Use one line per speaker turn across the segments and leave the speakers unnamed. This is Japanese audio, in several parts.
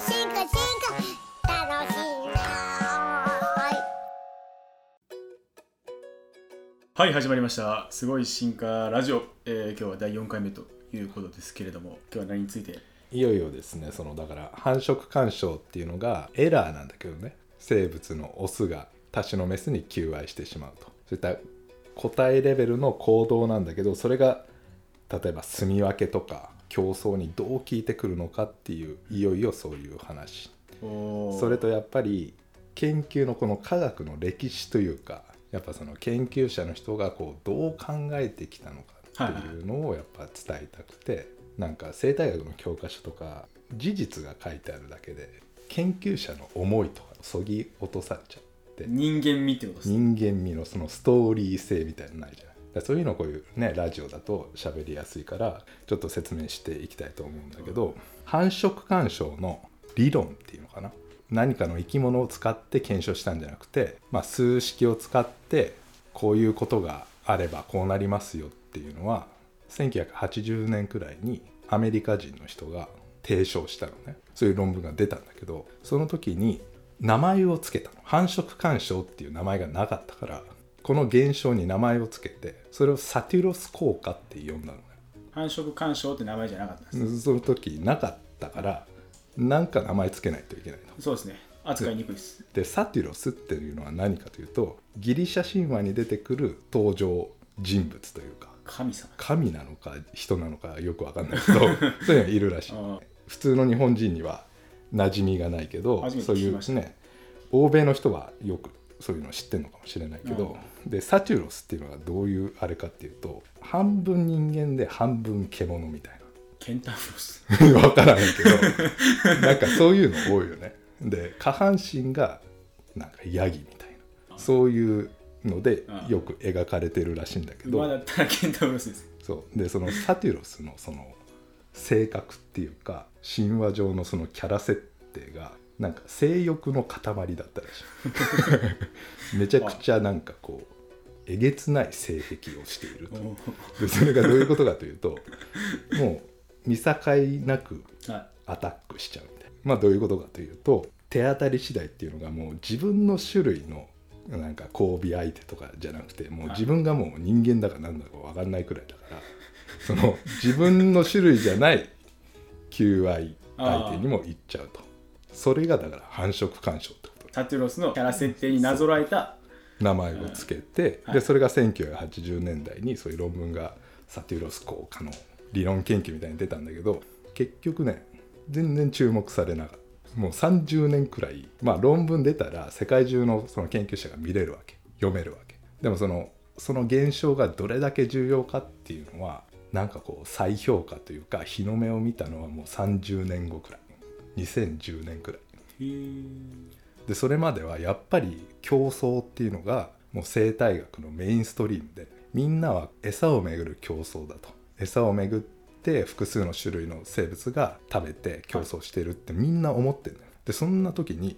進化進化楽しいな
はい始まりました。すごい進化ラジオ、えー今日は第4回目ということですけれども今日は何について？
いよいよですねそのだから繁殖干渉っていうのがエラーなんだけどね。生物のオスが他種のメスに求愛してしまうと。そういった個体レベルの行動なんだけどそれが例えば住み分けとか競争にどう効いてくるのかっていういよいよそういう話。それとやっぱり研究のこの科学の歴史というかやっぱその研究者の人がこうどう考えてきたのかっていうのをやっぱ伝えたくて、なんか生態学の教科書とか事実が書いてあるだけで研究者の思いとかそぎ落とされちゃって
人間味ってことですね。
人間味のそのストーリー性みたいなのないじゃないそういうのこういうねラジオだと喋りやすいからちょっと説明していきたいと思うんだけど繁殖干渉の理論っていうのかな？何かの生き物を使って検証したんじゃなくて、まあ、数式を使ってこういうことがあればこうなりますよっていうのは1980年くらいにアメリカ人の人が提唱したのね。そういう論文が出たんだけどその時に名前を付けたの。繁殖干渉っていう名前がなかったからこの現象に名前を付けてそれをサティロス効果って呼んだのね。
繁殖干渉って名前じゃなかったです、
その時なかったから何か名前つけないといけないの
そうですね。扱いにくいです。
でサティロスっていうのは何かというとギリシャ神話に出てくる登場人物というか
神様。
神なのか人なのかよくわかんないけど そういうのがいるらしい。
あ
普通の日本人には馴染みがないけどそういうね欧米の人はよくそういうの知ってるのかもしれないけど、でサティロスっていうのがどういうあれかっていうと半分人間で半分獣みたい
ケンタウロス。
な分からないけどなんかそういうの多いよね。で下半身がなんかヤギみたいな。そういうので
あ。
よく描かれてるらしいんだけど。
馬だったらケンタウロスです。
そう。でそのサティロスのその性格っていうか神話上のそのキャラ設定がなんか性欲の塊だったらしい めちゃくちゃなんかこうえげつない性癖をしていると。
お
でそれがどういうことかというともう見境なくアタックしちゃうみたいな。まあどういうことかというと手当たり次第っていうのがもう自分の種類のなんか交尾相手とかじゃなくてもう自分がもう人間だか何だか分かんないくらいだからその自分の種類じゃない求愛相手にも行っちゃうとそれがだから繁殖干渉ってこと。
サティロスのキャラ設定になぞらえた。
名前をつけて、
はい。
でそれが1980年代にそういう論文がサティロス効果の理論研究みたいに出たんだけど結局ね全然注目されなかった。もう30年くらいまあ論文出たら世界中のその研究者が見れるわけ。読めるわけ。でもそのその現象がどれだけ重要かっていうのはなんかこう再評価というか日の目を見たのはもう30年後くらい2010年くらい。でそれまではやっぱり競争っていうのがもう生態学のメインストリームでみんなは餌をめぐる競争だと。餌をめぐって複数の種類の生物が食べて競争してるってみんな思ってるのよ。でそんな時にい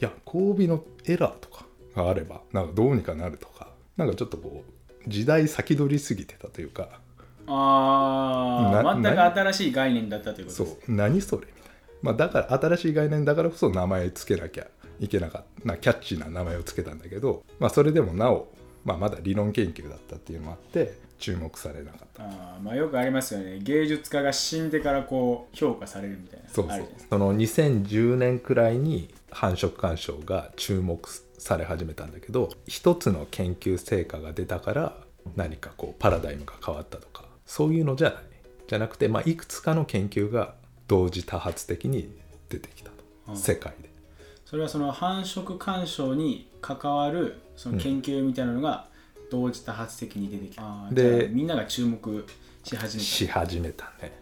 や交尾のエラーとかがあればなんかどうにかなるとかなんかちょっとこう時代先取りすぎてたというか
ああ
な
全く新しい概念だったということ
そう
です
何それみたいな、まあ、だから新しい概念だからこそ名前つけなきゃいけなかったなキャッチーな名前をつけたんだけど、まあ、それでもなお、まあ、まだ理論研究だったっていうのもあって注目されなかった。
あーまあよくありますよね。芸術家が死んでからこう評価されるみたいな
そうそう。その2010年くらいに繁殖干渉が注目され始めたんだけど一つの研究成果が出たから何かこうパラダイムが変わったとかそういうのじゃない。じゃなくて、まあ、いくつかの研究が同時多発的に出てきたと、
うん。
世界で。
それはその繁殖干渉に関わるその研究みたいなのが同時多発的に出てきた、あー
で
みんなが注目し始め
し始めたね。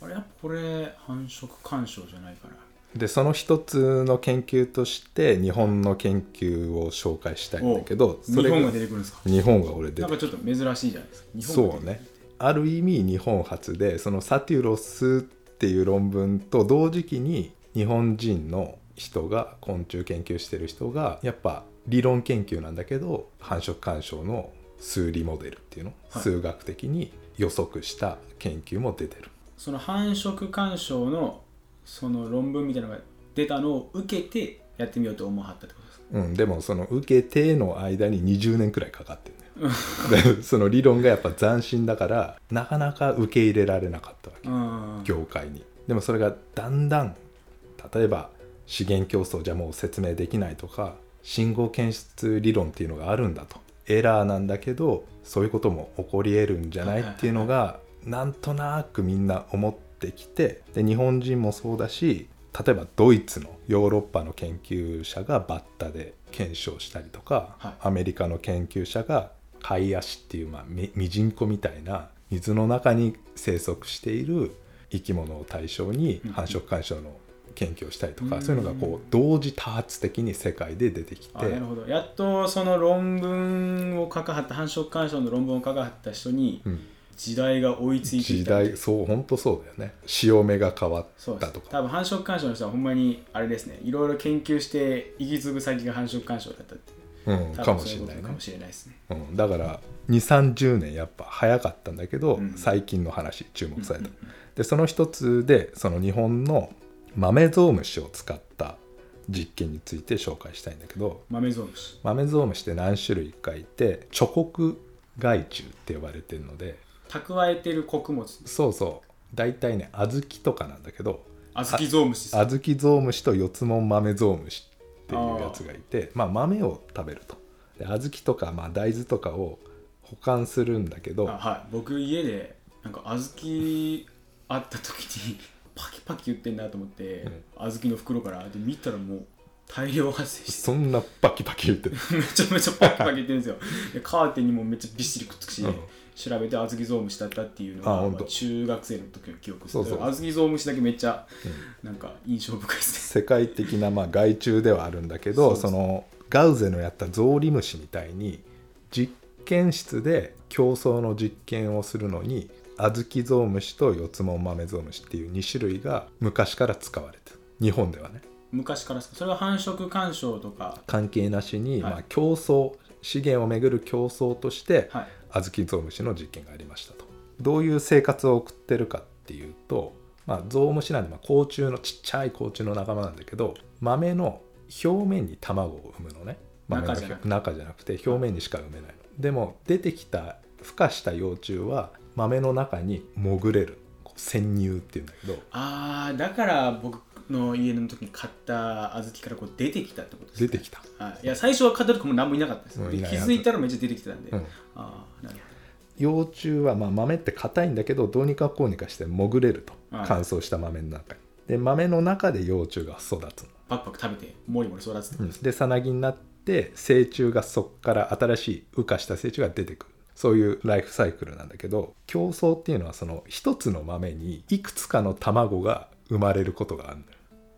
たあれやっぱこれ繁殖干渉じゃないかな。
でその一つの研究として日本の研究を紹介したいんだけど
お日本が
が
出てくるんですか？
日本が俺出て
なんかちょっと珍しいじゃないですか。
そうね。ある意味日本初でそのサテュロスっていう論文と同時期に日本人の人が昆虫研究してる人がやっぱ理論研究なんだけど繁殖干渉の数理モデルっていうの、
はい。
数学的に予測した研究も出てる
その繁殖干渉のその論文みたいなのが出たのを受けてやってみようと思わはったってことですか？
うん、でもその受けての間に20年くらいかかってんだよ。でその理論がやっぱ斬新だからなかなか受け入れられなかったわけ。
うん。
業界に。でもそれがだんだん例えば資源競争じゃもう説明できないとか信号検出理論っていうのがあるんだと。エラーなんだけどそういうことも起こり得るんじゃないっていうのがなんとなくみんな思ってきてで日本人もそうだし例えばドイツのヨーロッパの研究者がバッタで検証したりとか、
はい。
アメリカの研究者がカイアシっていう、まあ、ミミジンコみたいな水の中に生息している生き物を対象に
うん。
繁殖干渉の研究をしたりとか、
うん。
そういうのがこう同時多発的に世界で出てきて
あなるほど。やっとその論文を書かはった繁殖干渉の論文を書かはった人に
うん
時代が追いついてき
時
た
代そう本当そうだよね。潮目が変わったとか。
多分繁殖干渉の人はほんまにあれですね。いろいろ研究して行き継ぐ先が繁殖干渉だったって
う。ん、
多
かもしれないね。
かもしれないですね。
うん、だから2 3 0年やっぱ早かったんだけど、
うん
最近の話注目された、
うんうん
でその一つでその日本の豆ゾウムシを使った実験について紹介したいんだけど。
豆ゾウムシ
豆ゾウムシって何種類かいてチョコク害虫って呼ばれてるので
蓄えてる穀物。
そうそう。大体ね小豆とかなんだけど
小豆ゾウムシ
小豆ゾウムシと四つも豆ゾウムシっていうやつがいてまあ豆を食べると。で小豆とか、まあ、大豆とかを保管するんだけど
あはい。僕家でなんか小豆あった時に パキパキ言ってんなと思って、小豆の袋から。で見たらもう大量発生して。
そんなパキパキ言ってる。
めちゃめちゃパキパキ言ってるんですよ。でカーテンにもめっちゃびっしりくっつくし、
うん
調べて小豆ゾウムシだったっていうのがまあ中学生の時の記憶です
そうそう。
小豆ゾウムシだけめっちゃなんか印象深いです
世界的なまあ害虫ではあるんだけど
そ
のガウゼのやったゾウリムシみたいに実験室で競争の実験をするのに小豆ゾウムシと四つも豆ゾウムシっていう2種類が昔から使われてる。日本ではね。
ね昔からそれは繁殖干渉とか。
関係なしに、
はい
まあ、競争資源をめぐる競争として、
はい
小豆ゾウムシの実験がありましたと。どういう生活を送ってるかっていうと、まあ、ゾウムシなんで、まあ、甲虫のちっちゃい甲虫の仲間なんだけど豆の表面に卵を産むのね。豆の
中じゃなくて。
中じゃなくて表面にしか産めないの。でも出てきた孵化した幼虫は豆の中に潜れる。潜入っていうんだけど。
あーだから僕の家の時に買った小豆からこう出てきたってことですね。
出てきた、
はい、いや最初は買った時も何もいなかったです、
うん。
気づいたらめっちゃ出てきてたんで、
うん
ああなるほ
幼虫はまあ豆って硬いんだけどどうにかこうにかして潜れると。
はい。
乾燥した豆の中に。で豆の中で幼虫が育つ
パクパク食べてもりもり育つってことで
さなぎになって成虫がそこから新しい羽化した成虫が出てくる。そういうライフサイクルなんだけど競争っていうのはその一つの豆にいくつかの卵が生まれることがあるのよ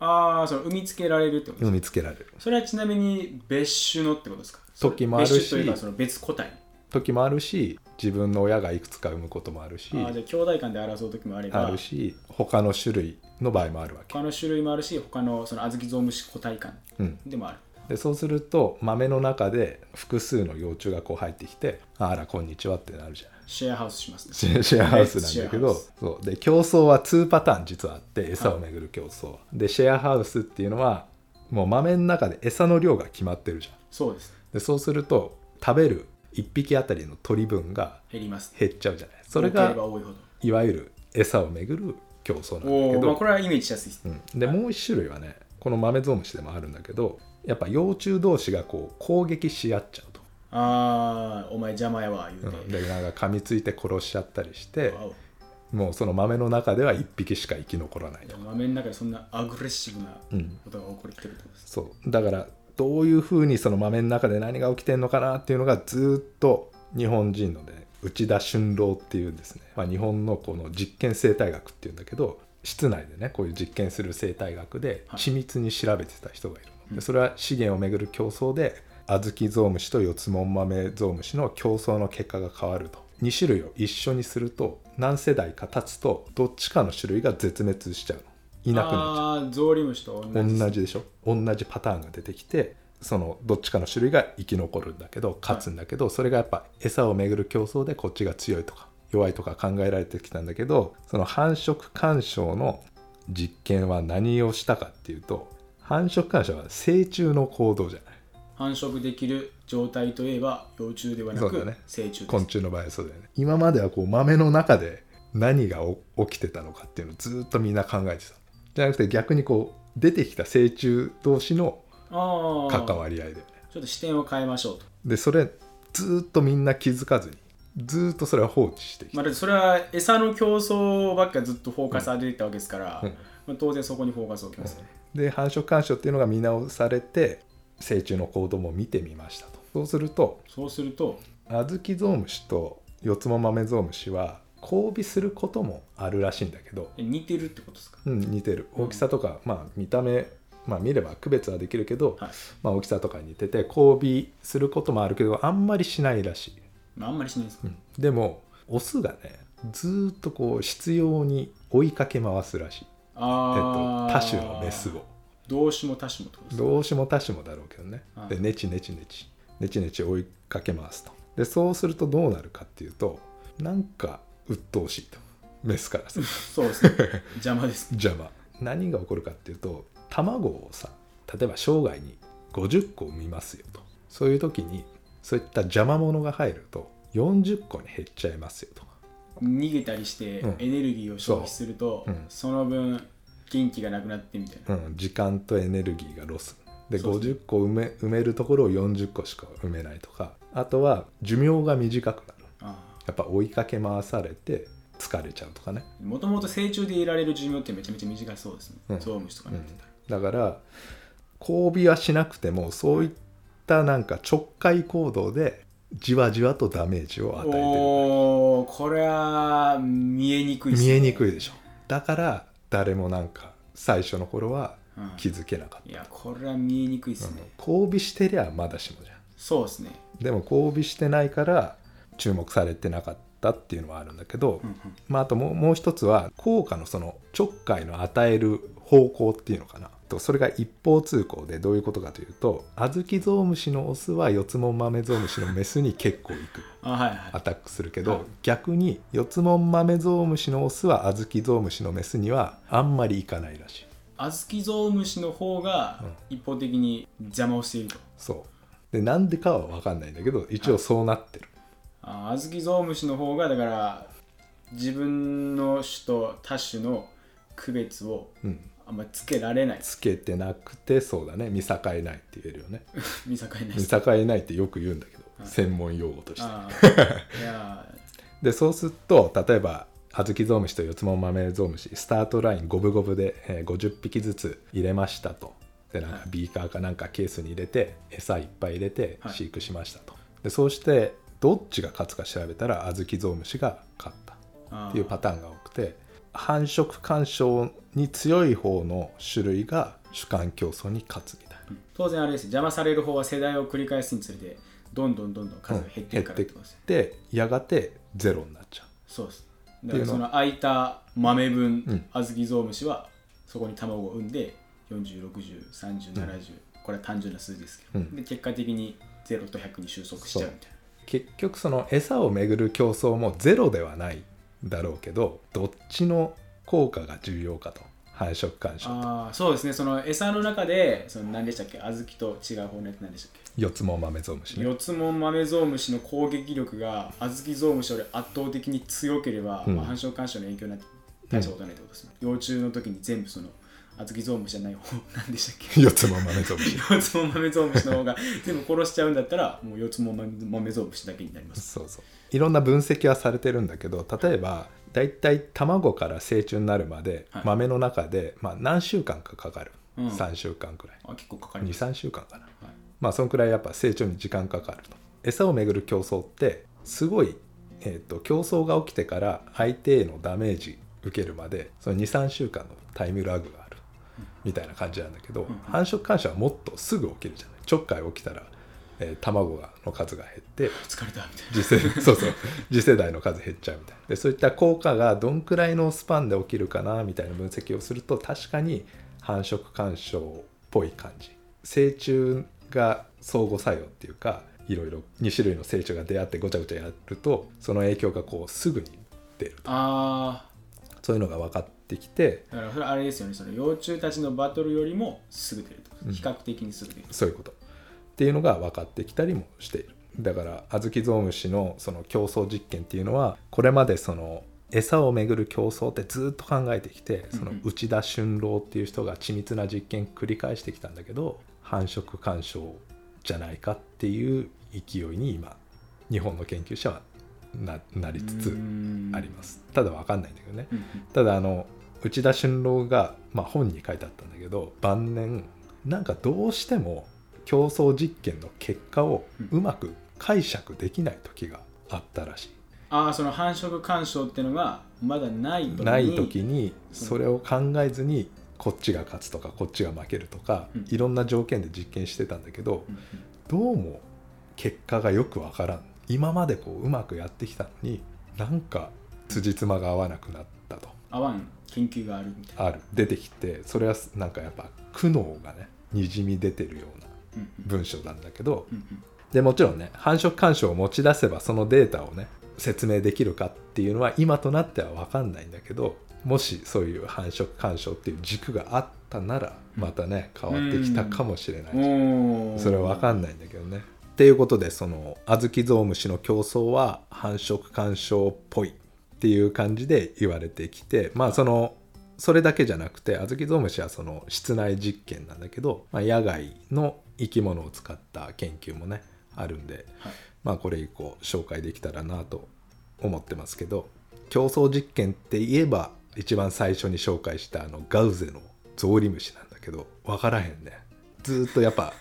ああその産みつけられるってことですか、
産みつけられる。
それはちなみに別種のってことですか？
時もあるし
別種というかその別個体
時もあるし自分の親がいくつか産むこともあるし
あーじゃあ兄弟間で争う時もあれば
あるし他の種類の場合もあるわけ、
他の種類もあるし他のその小豆ゾウムシ個体間
うん、
でもある。
でそうすると豆の中で複数の幼虫がこう入ってきて「あらこんにちは」ってなるじゃない
シェアハウスしますね。
シェアハウスなんだけど
ス。
そう。で競争は2パターン実はあって餌をめぐる競争。は、でシェアハウスっていうのはもう豆の中で餌の量が決まってるじゃん。
そうです。
でそうすると食べる1匹あたりの鳥分が
減ります。
減っちゃうじゃない。それが
い
わゆる餌をめぐる競争なんだ
おお、まあ、
けど
これはイメージしやすい。です、
うん、でもう一種類はねこの豆ゾウムシでもあるんだけどやっぱ幼虫同士がこう攻撃し合っちゃう。と、
ああお前邪魔やわ言う
うん、
て、
でなんか噛みついて殺しちゃったりしてもうその豆の中では1匹しか生き残らない
豆の中でそんなアグレッシブな
うん。
ことが起こってるってことです、
そう。だからどういうふうにその豆の中で何が起きてるのかなっていうのがずーっと日本人のね内田俊郎っていうんですね、まあ、日本のこの実験生態学っていうんだけど室内でねこういう実験する生態学で
はい。
緻密に調べてた人がいるの、でそれは資源をめぐる競争で小豆ゾウムシと四つもん豆ゾウムシの競争の結果が変わると2種類を一緒にすると何世代か経つとどっちかの種類が絶滅しちゃうのいなくなっちゃう
あゾウリムシと同じ
同じでしょ同じパターンが出てきてそのどっちかの種類が生き残るんだけど勝つんだけど、それがやっぱ餌をめぐる競争でこっちが強いとか弱いとか考えられてきたんだけどその繁殖干渉の実験は何をしたかっていうと繁殖干渉は成虫の行動じゃない
繁殖できる状態といえば幼虫ではなく
そうだね。
成虫です。
昆虫の場合はそうだよね。今まではこう豆の中で何がお起きてたのかっていうのをずっとみんな考えてた。じゃなくて逆にこう出てきた成虫同士の
ああ
関わり合いだよね
ちょっと視点を変えましょうと。
でそれずっとみんな気づかずにずっとそれは放置してきた、
まあ、だってそれは餌の競争ばっかずっとフォーカスされていたわけですから、
うん。
まあ、当然そこにフォーカスを置きますよね、
で繁殖干渉っていうのが見直されて成虫の行動も見てみましたと。そうすると
そうすると
アズキゾウムシとヨツモマメゾウムシは交尾することもあるらしいんだけど、
え似てるってことですか？
うん、似てる。大きさとか、まあ見た目まあ見れば区別はできるけど、
はい、
まあ、大きさとかに似てて交尾することもあるけどあんまりしないらしい、
まあ、あんまりしないですか、
うん。でもオスがねずーっとこう執拗に追いかけ回すらしい、えっと、多種のメスを
同種も多種もってことですか
どうしも多種もだろうけどね。
はい
でネチネチネチネチネチ追いかけますと。でそうするとどうなるかっていうとなんか鬱陶しいと。メスからすると。
そうですね。邪魔です
邪魔。何が起こるかっていうと卵をさ例えば生涯に50個産みますよと。そういう時にそういった邪魔者が入ると40個に減っちゃいますよと。
逃げたりして
うん。
エネルギーを消費すると、
そう。うん。
その分元気がなくなってみたいな、
うん、時間とエネルギーがロス。で
そうですね
50個埋め埋めるところを40個しか埋めないとか。あとは寿命が短くなる。
あ
やっぱ追いかけ回されて疲れちゃうとかね。
もともと成虫でいられる寿命ってめちゃめちゃ短そうですね、
うん。
ゾウムシとかになってたら、
だから交尾はしなくてもそういったなんかちょっかい行動でじわじわとダメージを与えてる。
おおこれは見えにくいです
見
ね
えにくいでしょ。だから誰もなんか最初の頃は
うん。
気づけなかっ
いやこれは見えにくいで
た、
すね、
うん。交尾してりゃまだしもじゃん。
そうですね。
でも交尾してないから注目されてなかったっていうのはあるんだけど、
うんうん。
まあ、あともうもう一つは効果のそのちょっかいの与える方向っていうのかなとそれが一方通行でどういうことかというとアズキゾウムシのオスはヨツモンマメゾウムシのメスに結構行く。
あはいはい。
アタックするけど、
はい。
逆にヨツモンマメゾウムシのオスはアズキゾウムシのメスにはあんまり行かないらしい。
アズキゾウムシの方が一方的に邪魔をしていると、
そう。でなんでかは分かんないんだけど一応そうなってる、
あアズキゾウムシの方がだから自分の種と他種の区別を
うん、
あんまりつけられない。
つけてなくてそうだね。見境ないって言えるよね。
見境ない。で
見
す
境ないってよく言うんだけど、専門用語として。でそうすると例えば小豆ゾウムシと四つも豆ゾウムシスタートライン五分五分で、えー50匹ずつ入れましたと。でなんか
はい。
ビーカーかなんかケースに入れて餌いっぱい入れて
はい。
飼育しましたと、でそうしてどっちが勝つか調べたら小豆ゾウムシが勝ったっていうパターンが多くて繁殖干渉に強い方の種類が主観競争に勝つみたいな。
当然あれです邪魔される方は世代を繰り返すにつれてどんどんどんどん数が減っていくからってことですね、
でやがてゼロになっちゃう。
そうです。だからその空いた豆分、
うん。
小豆ゾウムシはそこに卵を産んで40603070、これは単純な数字ですけど、
うん。
で結果的に0と100に収束しちゃうみたいな。
結局その餌をめぐる競争もゼロではないだろうけどどっちの効果が重要かと。繁殖干渉と
ああそうですね。その餌の中でその何でしたっけ？小豆と違う方のやつ何でしたっけ？
四つも豆ゾウムシね。
四つも豆ゾウムシの攻撃力が小豆ゾウムシより圧倒的に強ければ、
うん。
まあ、繁殖干渉の影響になって大したことないってことですね、幼虫の時に全部その小豆ゾウムシじゃない方何でしたっけ？
四つも豆ゾウムシ。
四つも豆ゾウムシの方が全部殺しちゃうんだったらもう四つも豆ゾウムシだけになります。
そうそう。いろんな分析はされてるんだけど例えばだいたい卵から成虫になるまで
はい。
豆の中で、まあ、何週間かかかる、
うん。
3週間くらい。
あ結構かかります、
23週間かな。
はい。
まあそのくらいやっぱ成長に時間かかると。餌をめぐる競争ってすごい、えー、と競争が起きてから相手へのダメージ受けるまでその23週間のタイムラグがみたいな感じなんだけど、繁殖干渉はもっとすぐ起きるじゃない？ちょっかい起きたら、えー卵がの数が減って
疲れたみたい
次世そうそう。次世代の数減っちゃうみたいな。でそういった効果がどんくらいのスパンで起きるかなみたいな分析をすると確かに繁殖干渉っぽい感じ。成虫が相互作用っていうかいろいろ2種類の成虫が出会ってごちゃごちゃやるとその影響がこうすぐに出る
なあ
そういうのが分かっってきて
だからそれあれですよね。その幼虫たちのバトルよりも優れてると、比較的に優れてる。
そういうこと。っていうのが分かってきたりもしている。だから小豆ゾウムシのその競争実験っていうのはこれまでその餌をめぐる競争ってずっと考えてきてその
うんうん。
内田俊郎っていう人が緻密な実験繰り返してきたんだけど繁殖干渉じゃないかっていう勢いに今日本の研究者はななりつつあります。ただ分かんないんだけどね。
うんうん。
ただあの内田俊郎が、まあ、本に書いてあったんだけど晩年なんかどうしても競争実験の結果をうまく解釈できない時があったらしい。
ああその繁殖干渉っていうのがまだない時に
ない時にそれを考えずにこっちが勝つとかこっちが負けるとか、
うん。
いろんな条件で実験してたんだけど
うんうん。
どうも結果がよくわからん今までこううまくやってきたのになんか辻褄が合わなくなったと。
合わん研究があるみたいな。
ある。出てきてそれはなんかやっぱ苦悩がねにじみ出てるような
うんうん。
文章なんだけど
うんうん。
でもちろんね繁殖干渉を持ち出せばそのデータをね説明できるかっていうのは今となっては分かんないんだけどもしそういう繁殖干渉っていう軸があったならまたね変わってきたかもしれないし
おー。
それは分かんないんだけどね。っていうことでその小豆ゾウムシの競争は繁殖干渉っぽいっていう感じで言われてきてまあそのそれだけじゃなくて小豆ゾウムシはその室内実験なんだけど、まあ、野外の生き物を使った研究もねあるんで、
はい。
まあこれ以降紹介できたらなと思ってますけど競争実験って言えば一番最初に紹介したあのガウゼのゾウリムシなんだけど分からへんね。ずーっとやっぱ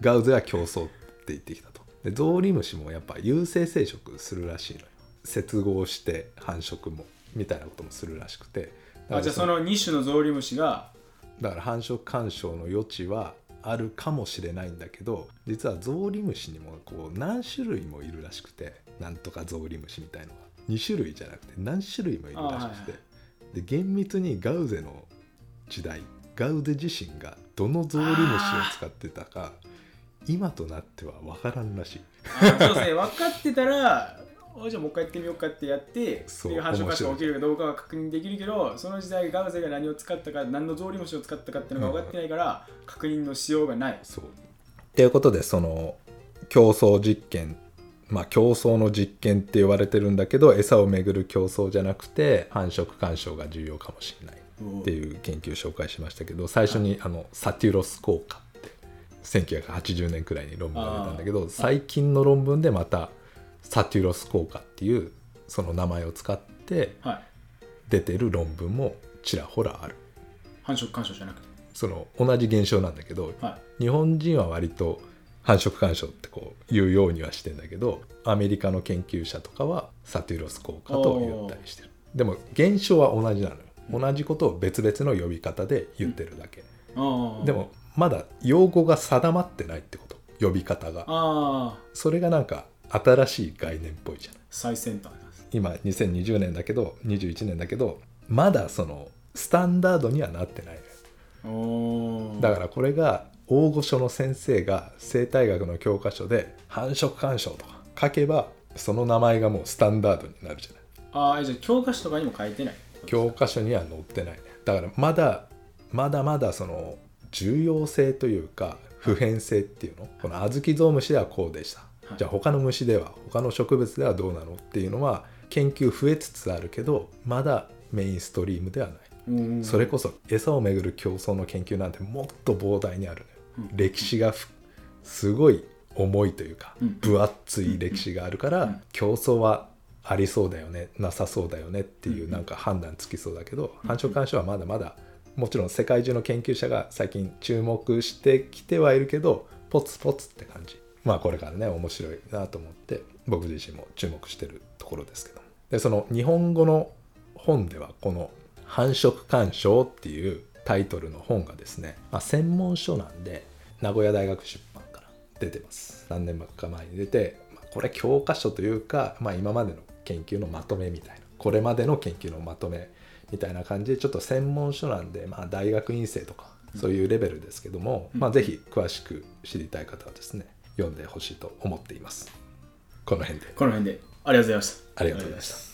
ガウゼは競争って言ってきたと。でゾウリムシもやっぱ有性生殖するらしいのよ。接合して繁殖もみたいなこともするらしくて。
あじゃあその2種のゾウリムシが
だから繁殖干渉の余地はあるかもしれないんだけど実はゾウリムシにもこう何種類もいるらしくてなんとかゾウリムシみたいのが2種類じゃなくて何種類もいるらしくて、で厳密にガウゼの時代ガウゼ自身がどのゾウリムシを使ってたか今となっては分からんらしい。
あそうですね。分かってたら おじゃあもう一回やってみようかってやって
そう
っていう繁殖干渉が起きるかどうかは確認できるけどその時代ガウゼが何を使ったか何のゾウリムシを使ったかっていうのが分かってないから、確認のしようがない。
そう。っていうことでその競争実験まあ競争の実験って言われてるんだけど餌をめぐる競争じゃなくて繁殖干渉が重要かもしれないっていう研究を紹介しましたけど最初にあのサテュロス効果1980年くらいに論文が出たんだけど最近の論文でまたサテュロス効果っていうその名前を使って
はい。
出てる論文もちらほらある。
繁殖干渉じゃなくて？
その同じ現象なんだけど
はい。
日本人は割と繁殖干渉ってこう言うようにはしてんだけどアメリカの研究者とかはサテュロス効果と言ったりしてる。でも現象は同じなのよ。同じことを別々の呼び方で言ってるだけ、
ああ。
でもまだ用語が定まってないってこと。呼び方が。
ああ
それがなんか新しい概念っぽいじゃない。
最先端
今2020年だけど21年だけどまだそのスタンダードにはなってないだからこれが大御所の先生が生態学の教科書で繁殖干渉とか書けばその名前がもうスタンダードになるじゃない。
ああじゃあ教科書とかにも書いてない
教科書には載ってない。ねだからまだまだまだその重要性というか普遍性っていうの？この小豆ゾウムシではこうでした、
はい。
じゃあ他の虫では他の植物ではどうなの？っていうのは研究増えつつあるけどまだメインストリームではない。
うん。
それこそ餌をめぐる競争の研究なんてもっと膨大にあるのよ、
うん。
歴史がふすごい重いというか、
うん。
分厚い歴史があるから、
うん。
競争はありそうだよねなさそうだよねっていう
うん。
なんか判断つきそうだけど、繁殖干渉はまだまだもちろん世界中の研究者が最近注目してきてはいるけどポツポツって感じ。まあこれからね面白いなと思って僕自身も注目してるところですけどでその日本語の本ではこの「繁殖干渉」っていうタイトルの本がですね、まあ、専門書なんで名古屋大学出版から出てます。何年か前に出て、まあ、これ教科書というか、まあ、今までの研究のまとめみたいなこれまでの研究のまとめみたいな感じでちょっと専門書なんで、まあ、大学院生とかそういうレベルですけども、まあ、ぜひ詳しく知りたい方はですね読んでほしいと思っています。この辺で。
この辺で。ありがとうございました。
ありがとうございました